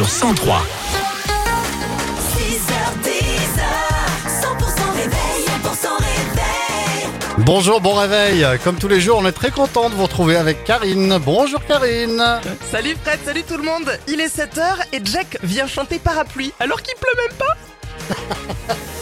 sur 103. 100% réveil, 100% réveil. Bonjour, bon réveil. Comme tous les jours, on est très content de vous retrouver avec Karine. Bonjour Karine. Salut Fred, salut tout le monde Il est 7h et Jack vient chanter parapluie alors qu'il pleut même pas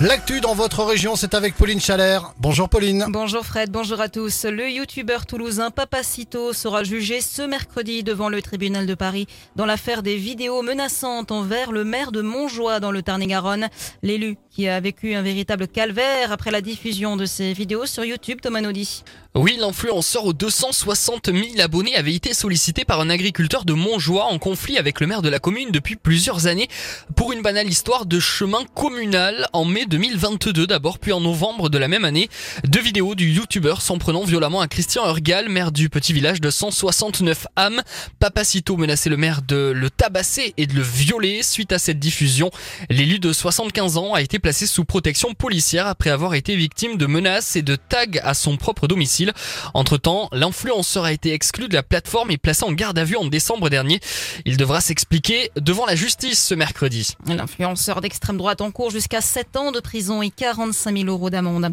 L'actu dans votre région, c'est avec Pauline Chalère. Bonjour Pauline. Bonjour Fred, bonjour à tous. Le youtubeur toulousain Papacito sera jugé ce mercredi devant le tribunal de Paris dans l'affaire des vidéos menaçantes envers le maire de Montjoie dans le Tarn-et-Garonne. L'élu qui a vécu un véritable calvaire après la diffusion de ces vidéos sur YouTube, Thomas Naudy. Oui, l'influenceur aux 260 000 abonnés avait été sollicité par un agriculteur de Montjoie en conflit avec le maire de la commune depuis plusieurs années pour une banale histoire de chemin communal en mai 2022 d'abord, puis en novembre de la même année. Deux vidéos du youtubeur s'en prenant violemment à Christian Urgal, maire du petit village de 169 âmes. Papacito menaçait le maire de le tabasser et de le violer. Suite à cette diffusion, l'élu de 75 ans a été placé sous protection policière après avoir été victime de menaces et de tags à son propre domicile. Entre-temps, l'influenceur a été exclu de la plateforme et placé en garde à vue en décembre dernier. Il devra s'expliquer devant la justice ce mercredi. L'influenceur d'extrême droite en cours jusqu'à 7 ans de prison et 45 000 euros d'amende.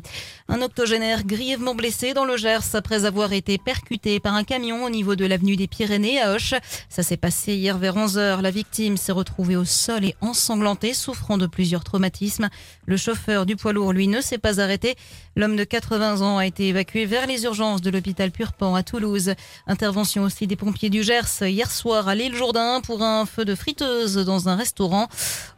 Un octogénaire grièvement blessé dans le Gers après avoir été percuté par un camion au niveau de l'avenue des Pyrénées à Hoche. Ça s'est passé hier vers 11 heures. La victime s'est retrouvée au sol et ensanglantée, souffrant de plusieurs traumatismes. Le chauffeur du poids lourd, lui, ne s'est pas arrêté. L'homme de 80 ans a été évacué vers les urgences de l'hôpital Purpan à Toulouse. Intervention aussi des pompiers du Gers hier soir à l'île Jourdain pour un feu de friteuse dans un restaurant.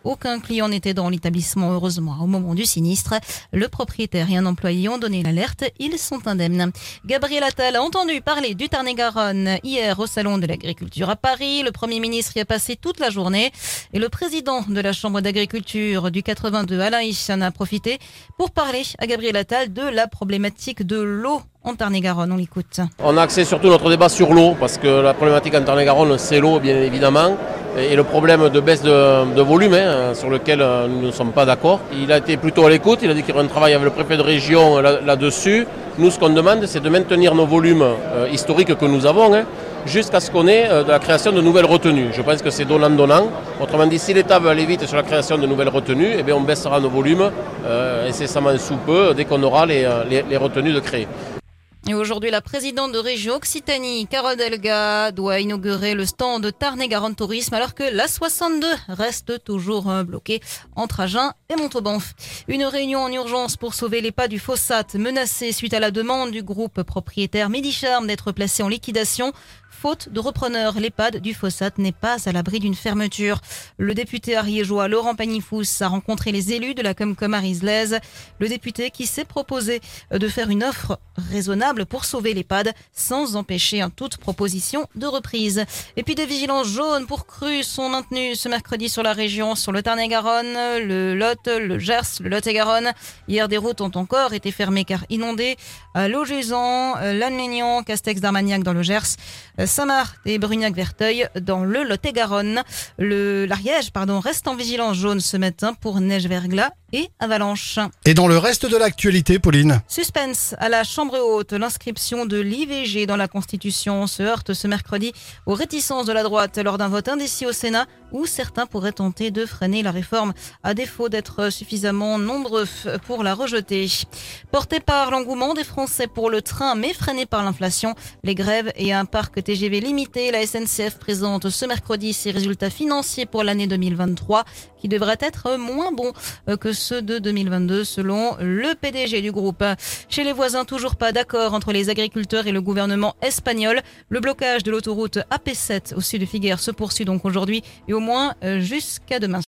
Aucun client n'était dans l'établissement, heureusement, au moment du sinistre. Le propriétaire et un employé ont donné l'alerte. Ils sont indemnes. Gabriel Attal a entendu parler du Tarn-et-Garonne hier au Salon de l'Agriculture à Paris. Le Premier ministre y a passé toute la journée. Et le président de la Chambre d'agriculture du 82, Alain Hich, en a profité pour parler à Gabriel Attal de la problématique de l'eau en Tarn-et-Garonne. On l'écoute. On a axé surtout notre débat sur l'eau, parce que la problématique en Tarn-et-Garonne, c'est l'eau, bien évidemment, et le problème de baisse de, volume, hein, sur lequel euh, nous ne sommes pas d'accord. Il a été plutôt à l'écoute, il a dit qu'il y aurait un travail avec le préfet de région là- là-dessus. nous, ce qu'on demande, c'est de maintenir nos volumes euh, historiques que nous avons, hein, jusqu'à ce qu'on ait euh, de la création de nouvelles retenues. Je pense que c'est donnant-donnant. Autrement dit, si l'État veut aller vite sur la création de nouvelles retenues, eh bien, on baissera nos volumes euh, incessamment sous peu, dès qu'on aura euh, les retenues de créer. Et aujourd'hui, la présidente de région Occitanie, Carole Delga, doit inaugurer le stand de Tarn-et-Garonne Tourisme alors que la 62 reste toujours euh, bloquée entre Agen et Montauban. Une réunion en urgence pour sauver les pas du Fossat menacé suite à la demande du groupe propriétaire Medicharm d'être placé en liquidation. Faute de repreneur, l'EHPAD du Fossat n'est pas à l'abri d'une fermeture. Le député ariégeois Laurent Pagnifous a rencontré les élus de la Comcom Arislaise. Le député qui s'est proposé de faire une offre raisonnable pour sauver l'EHPAD sans empêcher toute proposition de reprise. Et puis des vigilances jaunes pour crues sont maintenues ce mercredi sur la région, sur le Tarn-et-Garonne, le Lot, le Gers, le Lot-et-Garonne. Hier, des routes ont encore été fermées car inondées à Logézan, Lannénian, Castex-d'Armagnac dans le Gers, Saint-Marc et Brugnac-Verteuil dans le Lot-et-Garonne. Le l'Ariège, pardon, reste en vigilance jaune ce matin pour neige verglas et avalanche. Et dans le reste de l'actualité, Pauline Suspense à la Chambre haute. L'inscription de l'IVG dans la Constitution se heurte ce mercredi aux réticences de la droite lors d'un vote indécis au Sénat où certains pourraient tenter de freiner la réforme à défaut d'être suffisamment nombreux pour la rejeter. Porté par l'engouement des Français pour le train mais freiné par l'inflation, les grèves et un parc TGV limité, la SNCF présente ce mercredi ses résultats financiers pour l'année 2023 qui devraient être moins bons euh, que ceux de 2022 selon le PDG du groupe. Chez les voisins, toujours pas d'accord entre les agriculteurs et le gouvernement espagnol. Le blocage de l'autoroute AP7 au sud de Figueres se poursuit donc aujourd'hui au moins euh, jusqu'à demain.